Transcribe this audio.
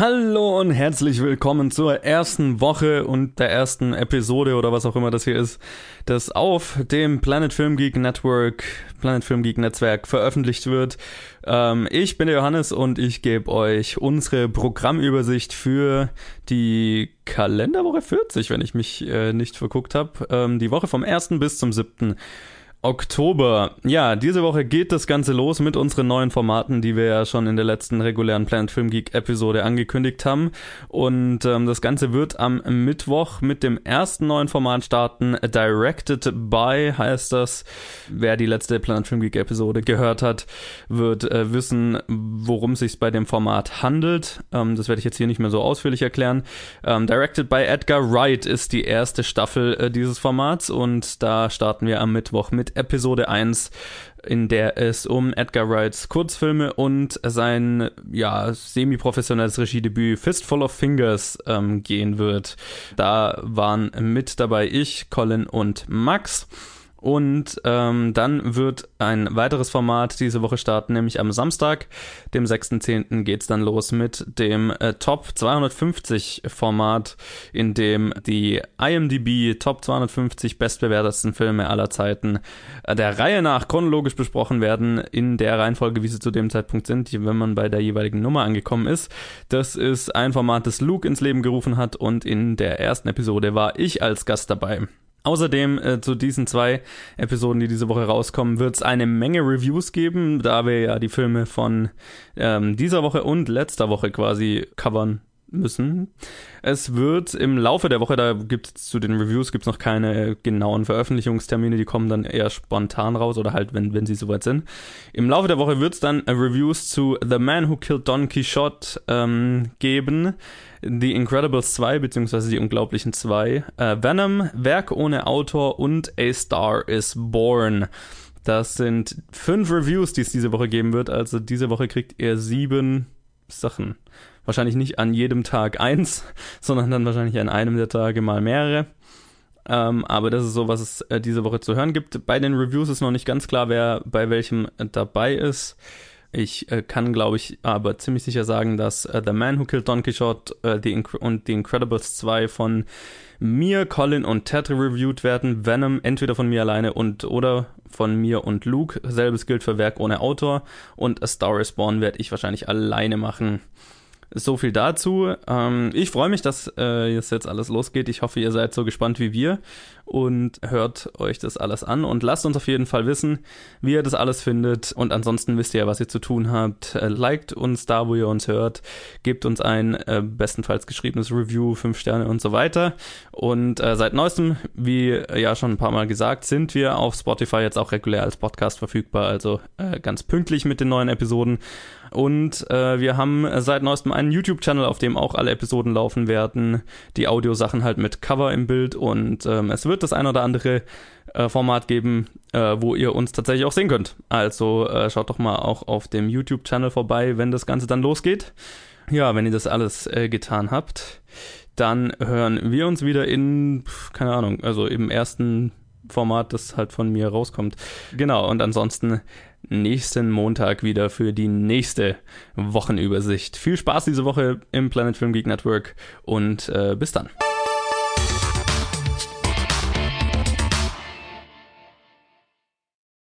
Hallo und herzlich willkommen zur ersten Woche und der ersten Episode oder was auch immer das hier ist, das auf dem Planet Film Geek Network, Planet Film Geek Netzwerk veröffentlicht wird. Ähm, ich bin der Johannes und ich gebe euch unsere Programmübersicht für die Kalenderwoche 40, wenn ich mich äh, nicht verguckt habe. Ähm, die Woche vom 1. bis zum 7. Oktober. Ja, diese Woche geht das Ganze los mit unseren neuen Formaten, die wir ja schon in der letzten regulären Planet Film Geek Episode angekündigt haben. Und ähm, das Ganze wird am Mittwoch mit dem ersten neuen Format starten. Directed by heißt das. Wer die letzte Planet Film Geek Episode gehört hat, wird äh, wissen, worum es sich bei dem Format handelt. Ähm, das werde ich jetzt hier nicht mehr so ausführlich erklären. Ähm, Directed by Edgar Wright ist die erste Staffel äh, dieses Formats und da starten wir am Mittwoch mit Episode 1, in der es um Edgar Wrights Kurzfilme und sein ja semi-professionelles Regiedebüt Fistful of Fingers ähm, gehen wird. Da waren mit dabei ich, Colin und Max. Und ähm, dann wird ein weiteres Format diese Woche starten, nämlich am Samstag, dem 6.10. geht's dann los mit dem äh, Top 250 Format, in dem die IMDb Top 250 bestbewertetsten Filme aller Zeiten äh, der Reihe nach chronologisch besprochen werden, in der Reihenfolge, wie sie zu dem Zeitpunkt sind, wenn man bei der jeweiligen Nummer angekommen ist. Das ist ein Format, das Luke ins Leben gerufen hat und in der ersten Episode war ich als Gast dabei. Außerdem äh, zu diesen zwei Episoden, die diese Woche rauskommen, wird es eine Menge Reviews geben, da wir ja die Filme von ähm, dieser Woche und letzter Woche quasi covern müssen. Es wird im Laufe der Woche, da gibt es zu den Reviews gibt's noch keine genauen Veröffentlichungstermine, die kommen dann eher spontan raus oder halt, wenn, wenn sie soweit sind. Im Laufe der Woche wird es dann Reviews zu The Man Who Killed Don Quixote ähm, geben. The Incredibles 2 beziehungsweise Die Unglaublichen 2, äh, Venom, Werk ohne Autor und A Star is Born. Das sind fünf Reviews, die es diese Woche geben wird. Also diese Woche kriegt ihr sieben Sachen. Wahrscheinlich nicht an jedem Tag eins, sondern dann wahrscheinlich an einem der Tage mal mehrere. Ähm, aber das ist so, was es äh, diese Woche zu hören gibt. Bei den Reviews ist noch nicht ganz klar, wer bei welchem äh, dabei ist. Ich äh, kann, glaube ich, aber ziemlich sicher sagen, dass äh, The Man Who Killed Don Quixote äh, die und The Incredibles 2 von mir, Colin und Ted reviewed werden. Venom entweder von mir alleine und oder von mir und Luke. Selbes gilt für Werk ohne Autor. Und A Star is Born werde ich wahrscheinlich alleine machen. So viel dazu. Ähm, ich freue mich, dass äh, jetzt alles losgeht. Ich hoffe, ihr seid so gespannt wie wir und hört euch das alles an und lasst uns auf jeden Fall wissen, wie ihr das alles findet. Und ansonsten wisst ihr ja, was ihr zu tun habt. Äh, liked uns da, wo ihr uns hört. Gebt uns ein äh, bestenfalls geschriebenes Review, fünf Sterne und so weiter. Und äh, seit neuestem, wie ja schon ein paar Mal gesagt, sind wir auf Spotify jetzt auch regulär als Podcast verfügbar. Also äh, ganz pünktlich mit den neuen Episoden. Und äh, wir haben seit neuestem einen YouTube-Channel, auf dem auch alle Episoden laufen werden. Die Audiosachen halt mit Cover im Bild. Und ähm, es wird das ein oder andere äh, Format geben, äh, wo ihr uns tatsächlich auch sehen könnt. Also äh, schaut doch mal auch auf dem YouTube-Channel vorbei, wenn das Ganze dann losgeht. Ja, wenn ihr das alles äh, getan habt, dann hören wir uns wieder in, keine Ahnung, also im ersten Format, das halt von mir rauskommt. Genau, und ansonsten nächsten Montag wieder für die nächste Wochenübersicht. Viel Spaß diese Woche im Planet Film Geek Network und äh, bis dann.